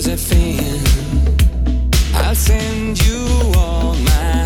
Josephine, I'll send you all my.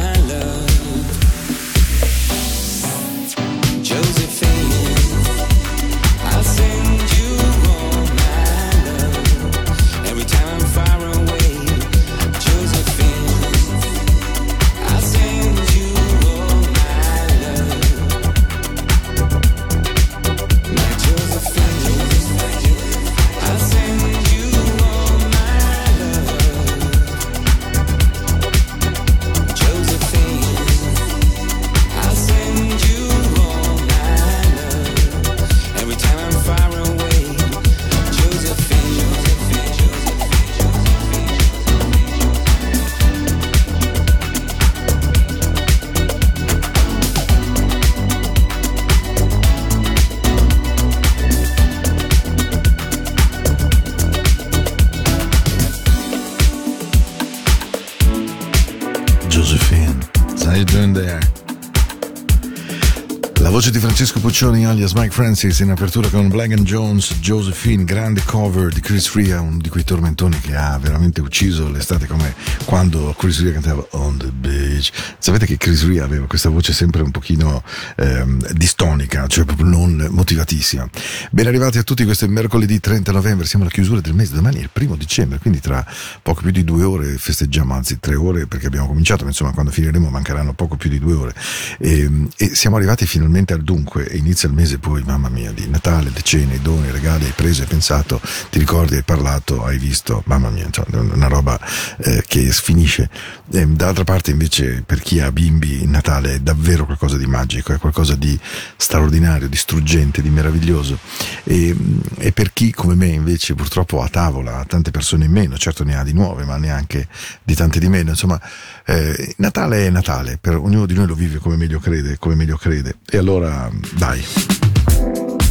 Francesco Puccioni alias Mike Francis in apertura con Black Jones, Josephine, grande cover di Chris Ria, uno di quei tormentoni che ha veramente ucciso l'estate come quando Chris Ria cantava On the Beach. Sapete che Chris Ria aveva questa voce sempre un pochino ehm, distonica, cioè proprio non motivatissima. Ben arrivati a tutti, questo è mercoledì 30 novembre, siamo alla chiusura del mese, domani è il primo dicembre, quindi tra poco più di due ore festeggiamo, anzi tre ore perché abbiamo cominciato, ma insomma quando finiremo mancheranno poco più di due ore. E, ehm, e siamo arrivati finalmente al dunque inizia il mese poi, mamma mia, di Natale, le cene, i doni, i regali, hai preso, hai pensato, ti ricordi, hai parlato, hai visto, mamma mia, cioè, una roba eh, che sfinisce. E, dall'altra parte invece per chi ha bimbi Natale è davvero qualcosa di magico, è qualcosa di straordinario, di struggente, di meraviglioso. E, e per chi come me invece purtroppo a tavola ha tante persone in meno, certo ne ha di nuove, ma neanche di tante di meno. Insomma, eh, Natale è Natale, per ognuno di noi lo vive come meglio crede, come meglio crede. E allora, dai,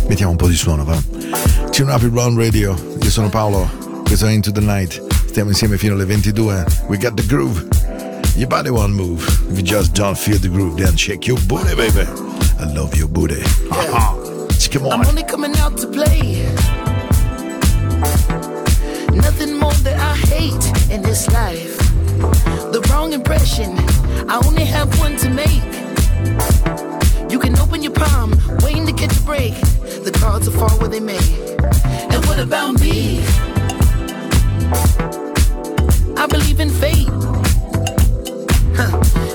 mettiamo un po' di suono, va? Tune Up Il Brown Radio, io sono Paolo, questo è Into the Night, stiamo insieme fino alle 22, we got the groove, your body won't move, if you just don't feel the groove, then shake your booty baby, I love your booty, uh-huh. yeah. come on. I'm only coming out to play, nothing more that I hate in this life, the wrong impression, I only have one to make, you can open your palm, waiting to catch a break, the cards will fall where they may. And what about me? I believe in fate.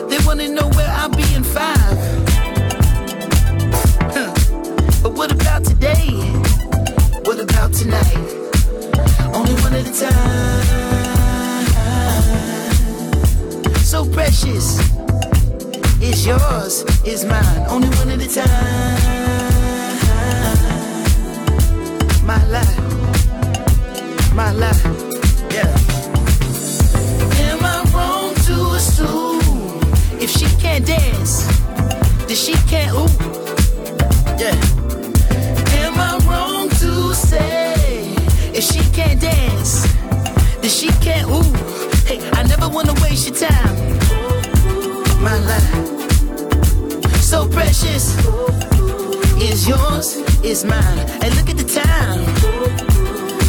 They wanna know where I'll be in five. Huh. But what about today? What about tonight? Only one at a time. So precious. It's yours, it's mine. Only one at a time my life, my life, can't dance, then she can't ooh, yeah? Am I wrong to say if she can't dance, then she can't ooh? Hey, I never wanna waste your time, my life, so precious is yours, is mine. And look at the time,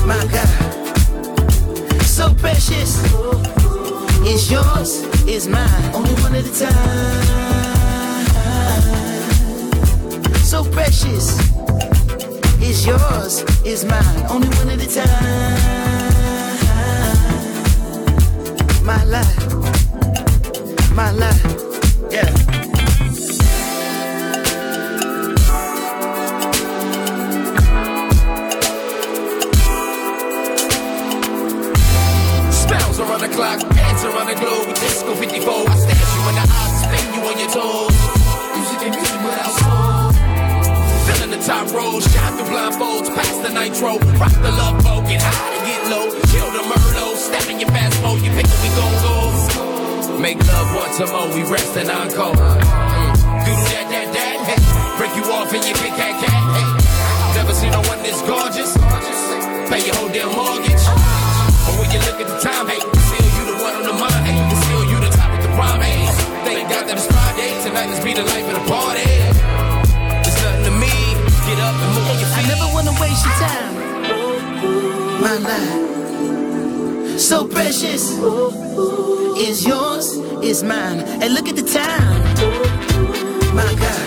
my God, so precious. Is yours, is mine. Only one at a time. So precious. Is yours, is mine. Only one at a time. My life, my life, yeah. clock, dance around the globe. Disco 54, I stash you in the eyes, spin you on your toes. Music and music without soul. Filling the top rows, shine through blindfolds, past the nitro. Rock the love boat, get high to get low. Kill the Merlot, step in your fast mode, you pick we gon' go. Make love once more, we rest and encore. Mm. Do that, that, that. Break you off in your big cat cat, hey. Never seen no one this gorgeous. Pay your whole damn mortgage. But when you look at the time, hey, Thank God that it's Friday, tonight be the life of the party. It's nothing to me, get up and move. I never wanna waste your time, my life. So precious, is yours, is mine. And look at the time, my God.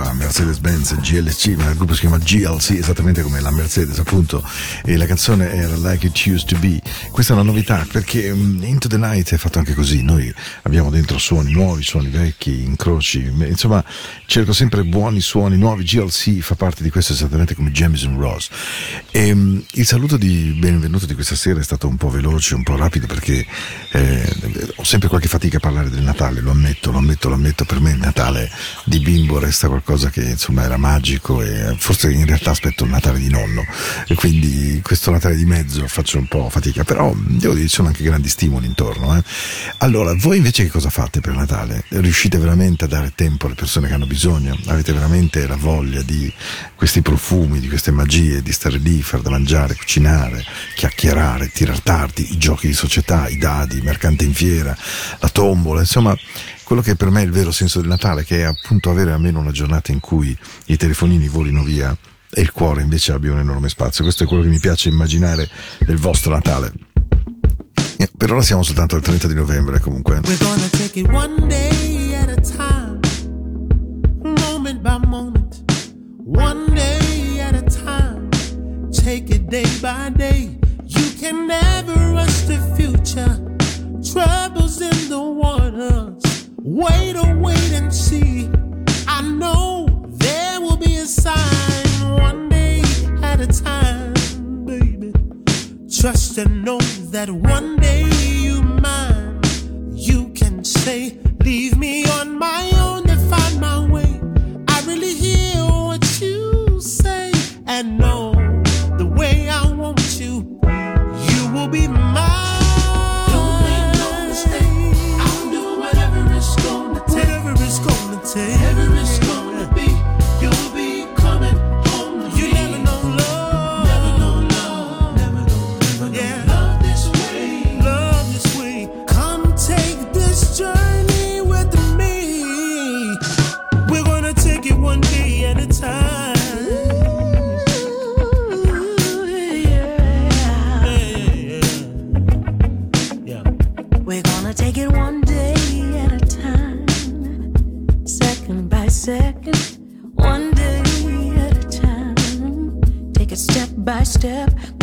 Nuova Mercedes-Benz GLC, ma il gruppo si chiama GLC, esattamente come la Mercedes appunto, e la canzone era Like It Used To Be. Questa è una novità perché um, Into the Night è fatto anche così, noi abbiamo dentro suoni nuovi, suoni vecchi, incroci, insomma cerco sempre buoni suoni nuovi, GLC fa parte di questo esattamente come Jameson Ross. E, um, il saluto di benvenuto di questa sera è stato un po' veloce, un po' rapido perché eh, ho sempre qualche fatica a parlare del Natale, lo ammetto, lo ammetto, lo ammetto, per me il Natale di bimbo resta qualcosa che insomma era magico e forse in realtà aspetto il Natale di nonno e quindi questo Natale di mezzo faccio un po' fatica, però devo dire ci sono anche grandi stimoli intorno. Eh. Allora, voi invece che cosa fate per Natale? Riuscite veramente a dare tempo alle persone che hanno bisogno? Avete veramente la voglia di questi profumi, di queste magie, di stare lì, far da mangiare, cucinare, chiacchierare, tirar tardi, i giochi di società, i dadi, il mercante in fiera, la tombola, insomma quello che per me è il vero senso del Natale, che è appunto avere almeno una giornata in cui i telefonini volino via e il cuore invece abbia un enorme spazio. Questo è quello che mi piace immaginare del vostro Natale. Eh, per ora siamo soltanto al 30 di novembre comunque. We're gonna take it one day at a time, moment by moment, one day at a time, take it day by day. You can never rush the future, troubles in the waters. Wait or wait and see. I know there will be a sign one day at a time, baby. Trust and know that one day you mine. You can say, Leave me on my step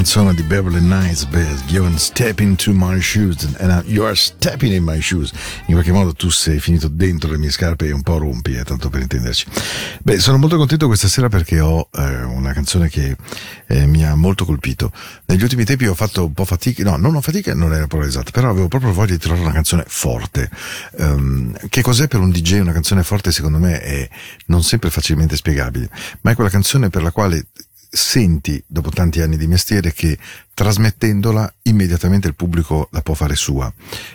canzone di Beverly Nice Beth Given Step into my shoes and now you are stepping in my shoes. In qualche modo tu sei finito dentro le mie scarpe e un po' rompi eh, tanto per intenderci. Beh sono molto contento questa sera perché ho eh, una canzone che eh, mi ha molto colpito. Negli ultimi tempi ho fatto un po' fatica no non ho fatica non la parola esatta però avevo proprio voglia di trovare una canzone forte. Um, che cos'è per un DJ una canzone forte secondo me è non sempre facilmente spiegabile ma è quella canzone per la quale senti, dopo tanti anni di mestiere, che trasmettendola immediatamente il pubblico la può fare sua.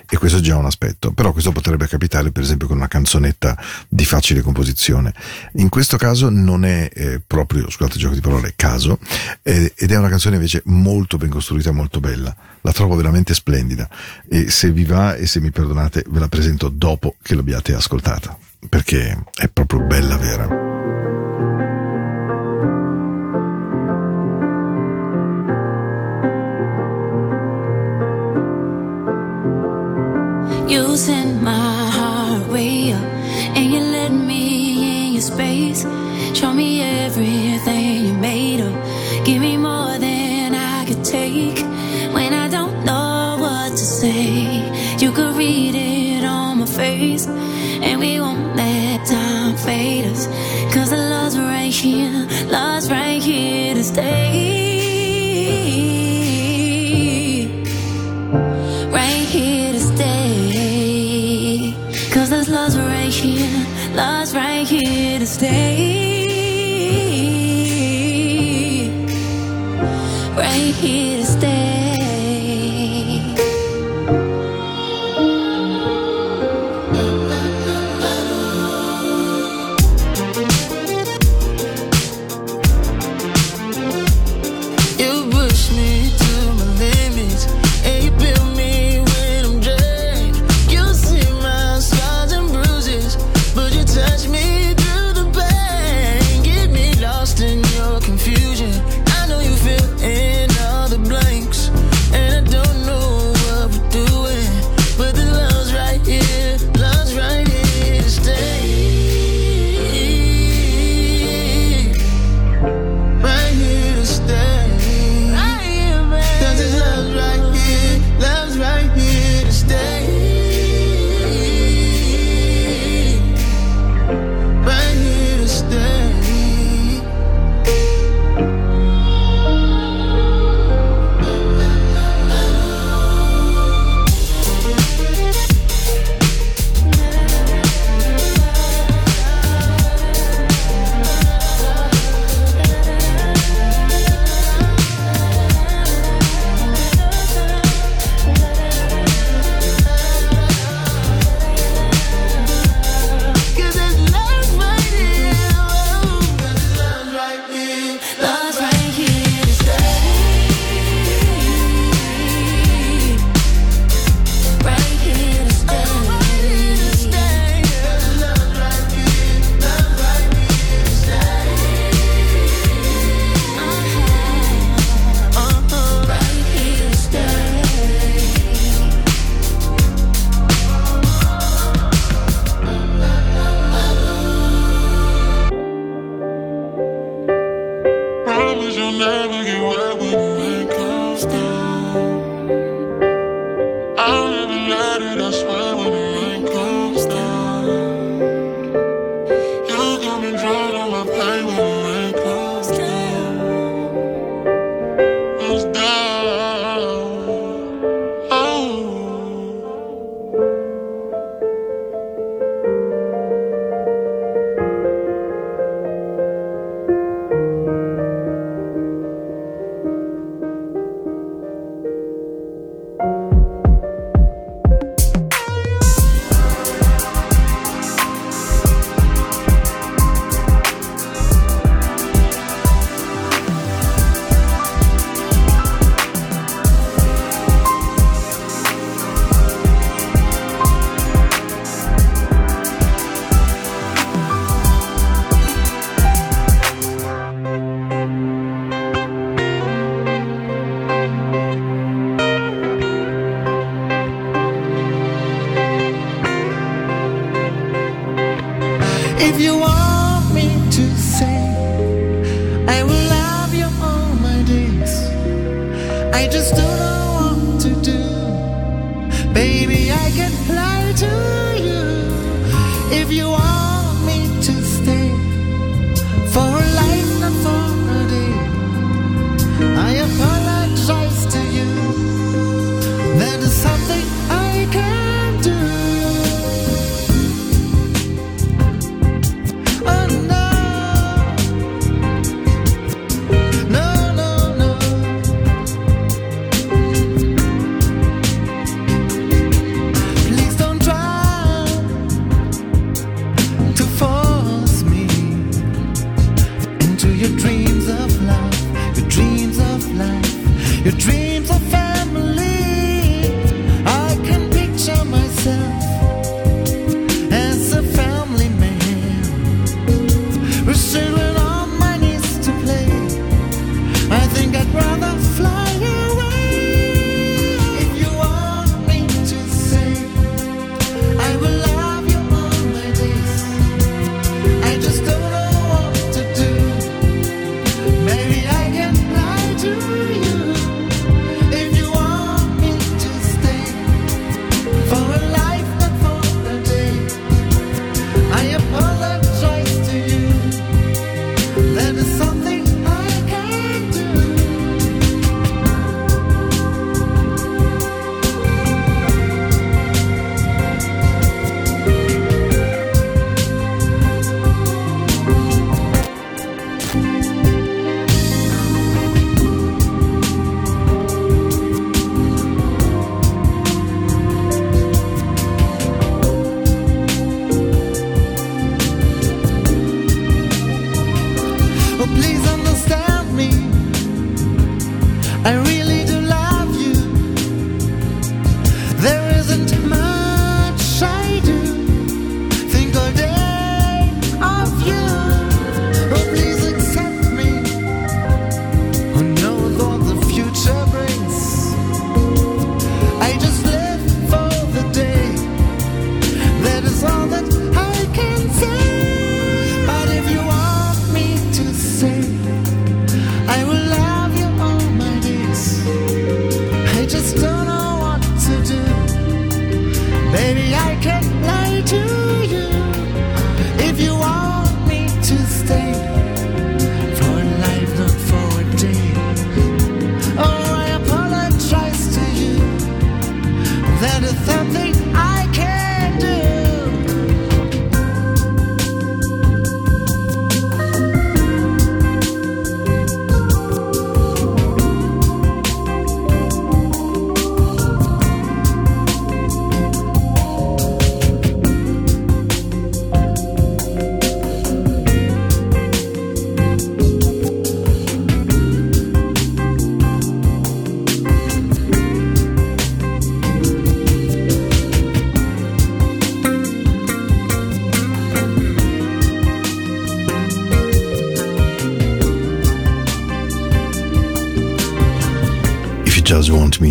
E questo è già un aspetto. Però questo potrebbe capitare, per esempio, con una canzonetta di facile composizione. In questo caso non è eh, proprio, scusate il gioco di parole, caso, eh, ed è una canzone invece molto ben costruita, molto bella. La trovo veramente splendida. E se vi va e se mi perdonate, ve la presento dopo che l'abbiate ascoltata. Perché è proprio bella vera. Sent my heart way up, and you let me in your space. Show me everything you made of. Give me more than I could take. When I don't know what to say, you could read it on my face, and we won't let time fade us. Cause the love's right here, love's right here to stay. Stay. Right here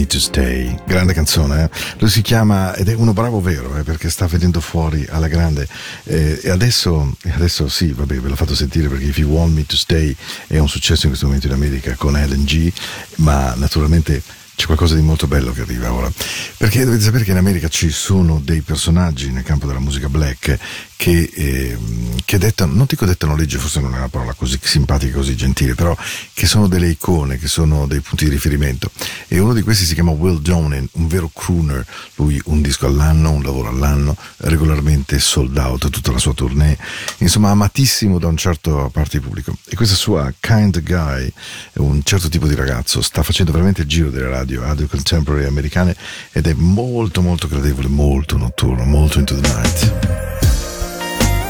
Me to Stay, grande canzone, eh? lui si chiama ed è uno bravo vero eh, perché sta venendo fuori alla grande eh, e adesso, adesso sì, vabbè, ve l'ho fatto sentire perché If You Want Me to Stay è un successo in questo momento in America con Ellen G, ma naturalmente c'è qualcosa di molto bello che arriva ora. Perché dovete sapere che in America ci sono dei personaggi nel campo della musica black che, ehm, che dettano, non dico dettano legge, forse non è una parola così simpatica, così gentile, però che sono delle icone, che sono dei punti di riferimento. E uno di questi si chiama Will Donen, un vero crooner, lui un disco all'anno, un lavoro all'anno, regolarmente sold out tutta la sua tournée, insomma amatissimo da un certo parte di pubblico. E questa sua Kind Guy, un certo tipo di ragazzo, sta facendo veramente il giro delle radio, radio contemporary americane ed è molto molto gradevole, molto notturno, molto into the night.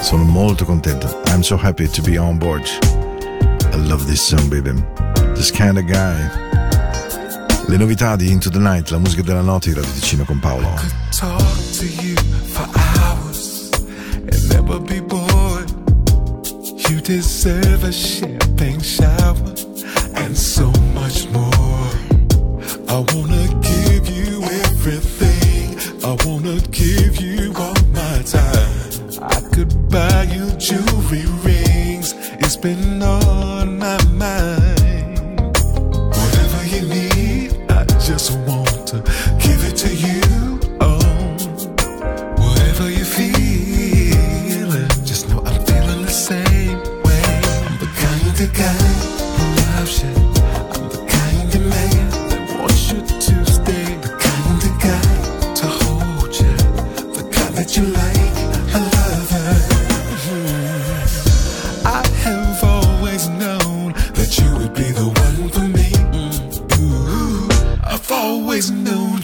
Sono molto contento. I'm so happy to be on board. I love this song, baby. This kind of guy. Le novità di Into the Night, la musica della notte in Radio Ticino con Paolo. deserve a champagne shower and so much more. I wanna give you everything. I wanna give you all my time. I could buy you jewelry rings. It's been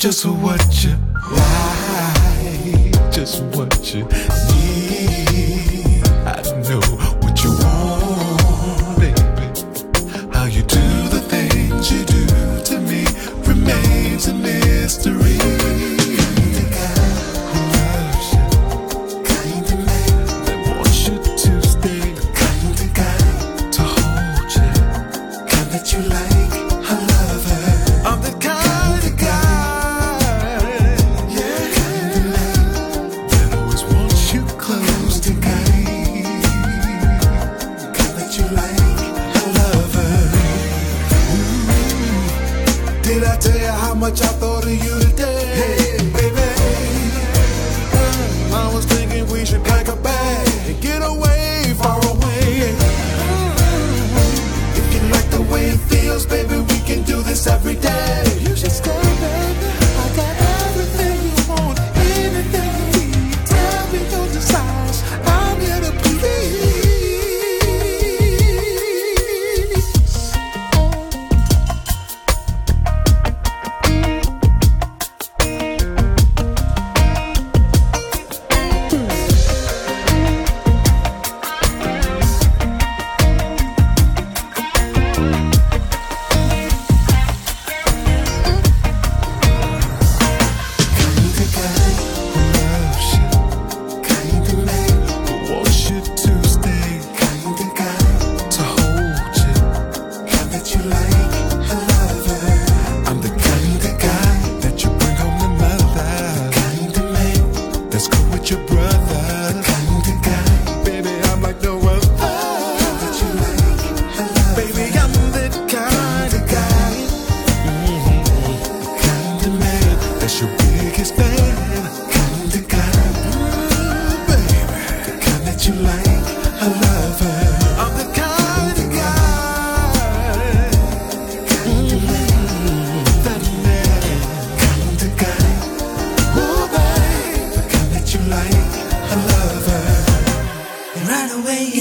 just what you like, just what you need. I know what you want, baby. How you do the things you do to me remains a mystery. you like. Hello.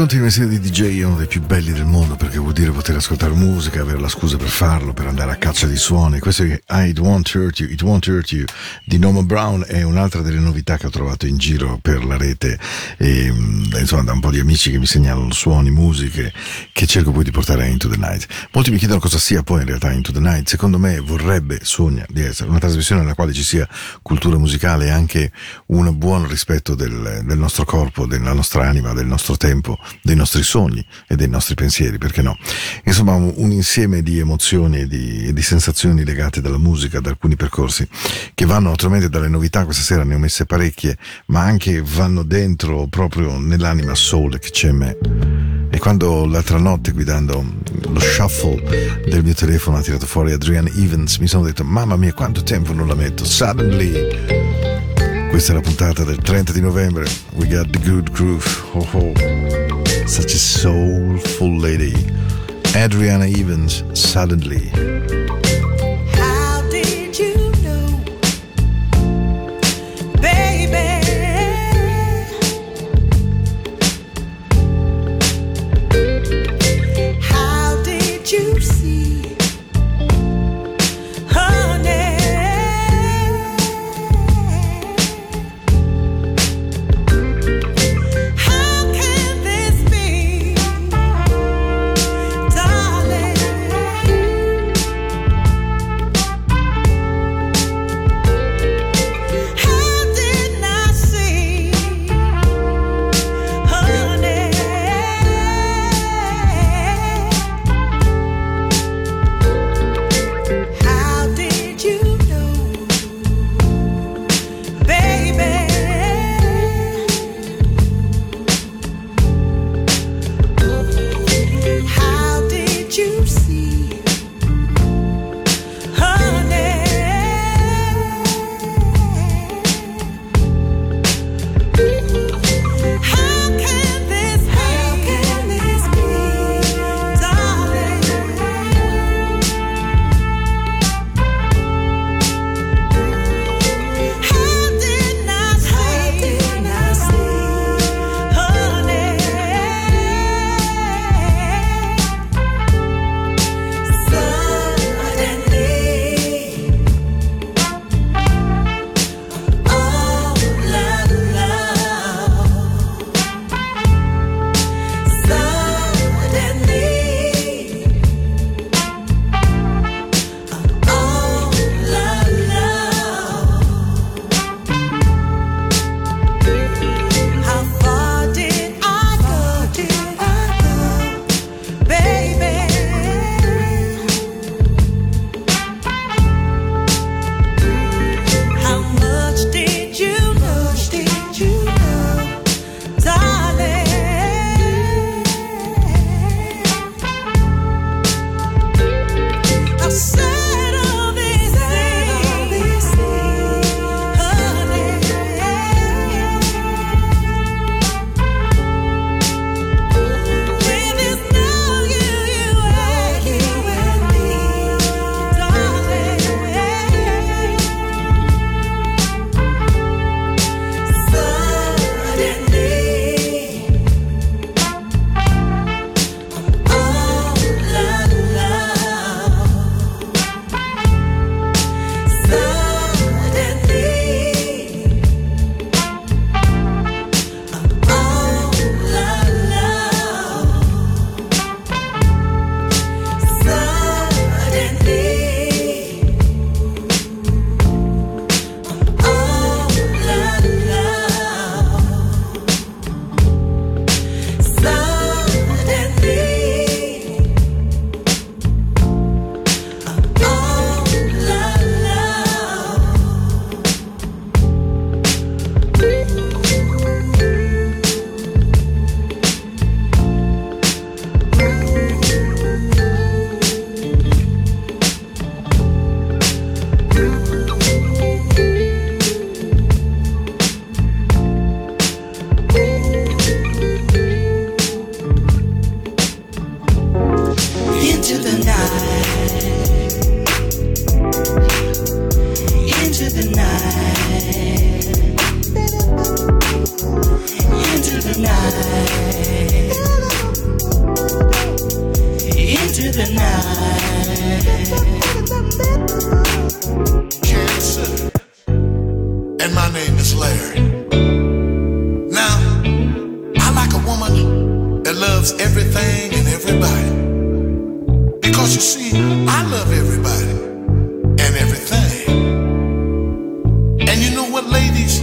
Conti il mestiere di DJ è uno dei più belli del mondo perché vuol dire poter ascoltare musica, avere la scusa per farlo, per andare a caccia di suoni. Questo è I Won't Hurt You, It Won't Hurt You di Norman Brown è un'altra delle novità che ho trovato in giro per la rete e mm, insomma da un po' di amici che mi segnalano suoni, musiche che cerco poi di portare a Into the Night. Molti mi chiedono cosa sia poi in realtà Into the Night. Secondo me vorrebbe, sogna di essere una trasmissione nella quale ci sia cultura musicale e anche un buon rispetto del, del nostro corpo, della nostra anima, del nostro tempo, dei nostri sogni e dei nostri pensieri, perché no? Insomma, un, insieme di emozioni e di, e di sensazioni legate dalla musica, da alcuni percorsi, che vanno naturalmente dalle novità, questa sera ne ho messe parecchie, ma anche vanno dentro proprio nell'anima soul che c'è in me. E quando l'altra notte guidando lo shuffle del mio telefono ha tirato fuori Adrian Evans, mi sono detto, mamma mia, quanto tempo non la metto? Suddenly... Questa è la puntata del 30 di novembre. We got the good groove. Oh oh. Such a soulful lady. Adriana Evans, suddenly. See, I love everybody and everything. And you know what, ladies?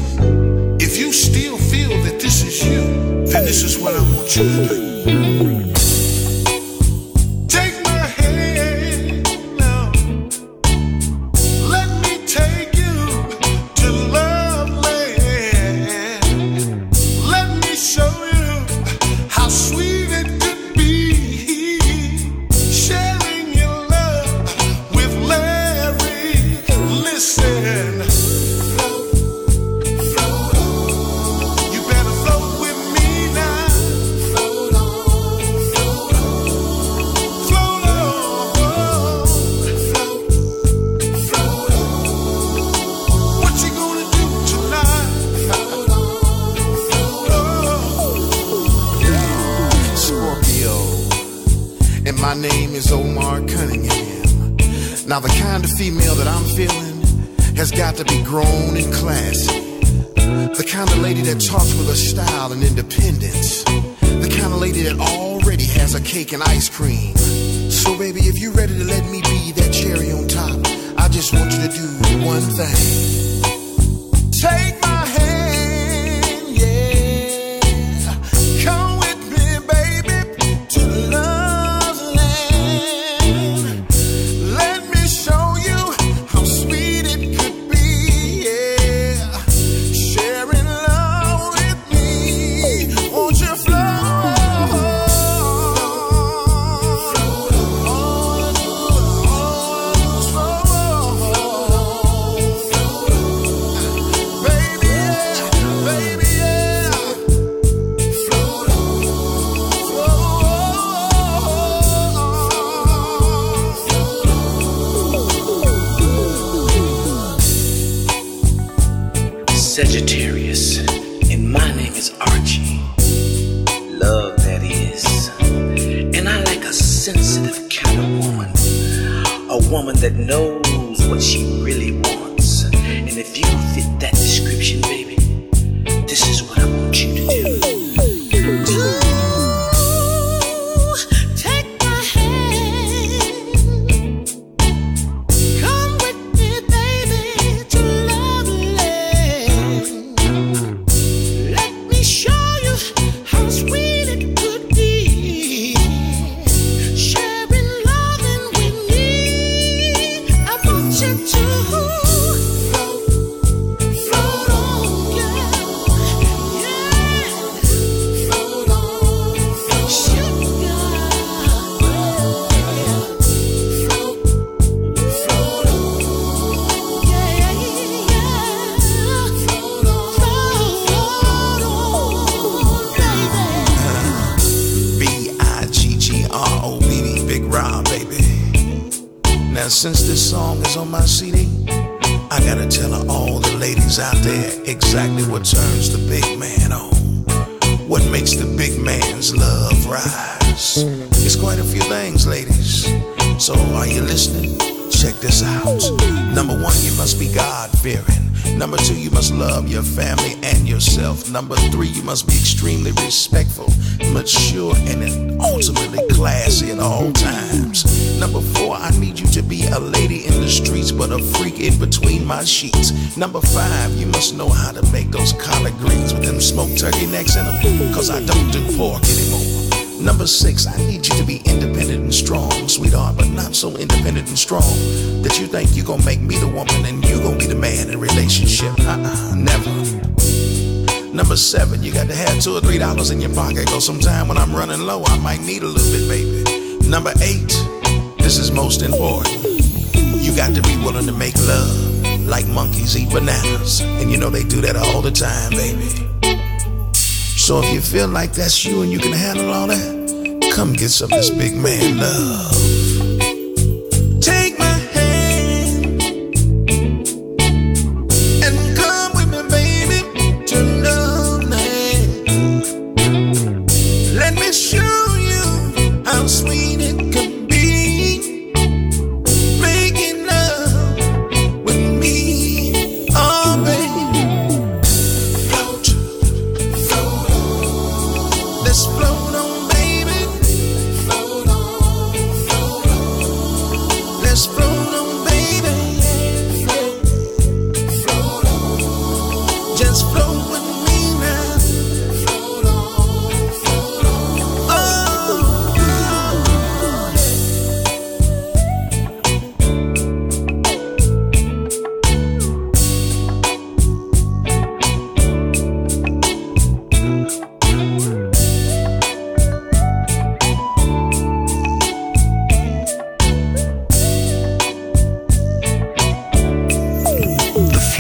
If you still feel that this is you, then this is what I want you to do. agitated. Number three, you must be extremely respectful, mature, and ultimately classy at all times. Number four, I need you to be a lady in the streets, but a freak in between my sheets. Number five, you must know how to make those collard greens with them smoked turkey necks in them, cause I don't do pork anymore. Number six, I need you to be independent and strong, sweetheart, but not so independent and strong that you think you're gonna make me the woman and you gonna be the man in relationship. Uh-uh, never. Number seven, you got to have two or three dollars in your pocket, cause sometime when I'm running low, I might need a little bit, baby. Number eight, this is most important. You got to be willing to make love like monkeys eat bananas. And you know they do that all the time, baby. So if you feel like that's you and you can handle all that, come get some of this big man love. Take my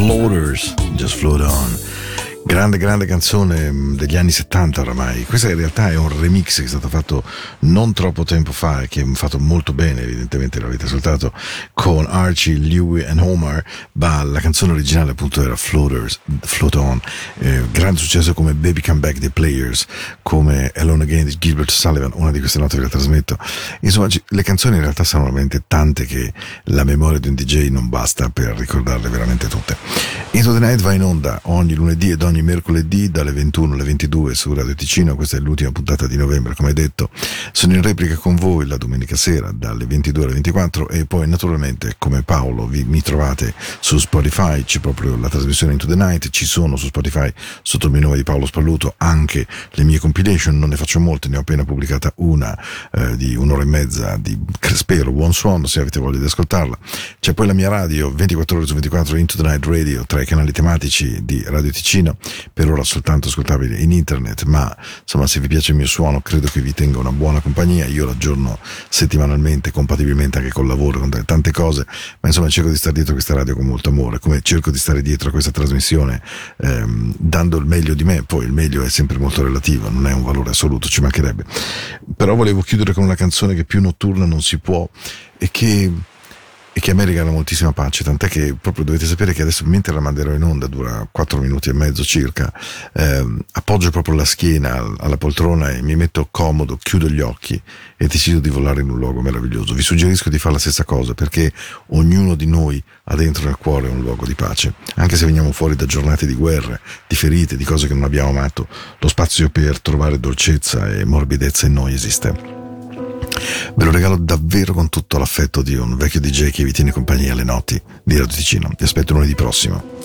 Floaters. Just float on. Grande, grande canzone mh, degli anni 70 oramai. Questa in realtà è un remix che è stato fatto non troppo tempo fa e che è fatto molto bene, evidentemente l'avete ascoltato, con Archie, Louie e Homer, ma la canzone originale appunto era Floaters, Float On, eh, grande successo come Baby Come Back The Players, come Alone Again di Gilbert Sullivan, una di queste note che la trasmetto. Insomma, le canzoni in realtà sono veramente tante che la memoria di un DJ non basta per ricordarle veramente tutte. Into the Night va in onda ogni lunedì ed ogni mercoledì dalle 21 alle 22 su Radio Ticino, questa è l'ultima puntata di novembre come detto. Sono in replica con voi la domenica sera dalle 22 alle 24 e poi naturalmente come Paolo vi, mi trovate su Spotify, c'è proprio la trasmissione Into the Night, ci sono su Spotify sotto il mio nome di Paolo Spalluto anche le mie compilation, non ne faccio molte, ne ho appena pubblicata una eh, di un'ora e mezza di Crespero, Buon Suono, se avete voglia di ascoltarla. C'è poi la mia radio 24 ore su 24 Into the Night Radio tra i canali tematici di Radio Ticino, per ora soltanto ascoltabili in internet, ma insomma se vi piace il mio suono credo che vi tenga una buona compagnia, io l'aggiorno settimanalmente, compatibilmente anche col lavoro, con tante cose, ma insomma cerco di stare dietro questa radio con molto amore, come cerco di stare dietro a questa trasmissione ehm, dando il meglio di me, poi il meglio è sempre molto relativo, non è un valore assoluto, ci mancherebbe. Però volevo chiudere con una canzone che più notturna non si può e che e che a me regala moltissima pace, tant'è che proprio dovete sapere che adesso mentre la manderò in onda, dura 4 minuti e mezzo circa, ehm, appoggio proprio la schiena al- alla poltrona e mi metto comodo, chiudo gli occhi e decido di volare in un luogo meraviglioso. Vi suggerisco di fare la stessa cosa perché ognuno di noi ha dentro nel cuore un luogo di pace, anche se veniamo fuori da giornate di guerre, di ferite, di cose che non abbiamo amato, lo spazio per trovare dolcezza e morbidezza in noi esiste. Ve lo regalo davvero con tutto l'affetto di un vecchio DJ che vi tiene compagnia alle notti di Radio Ticino. Vi aspetto lunedì prossimo.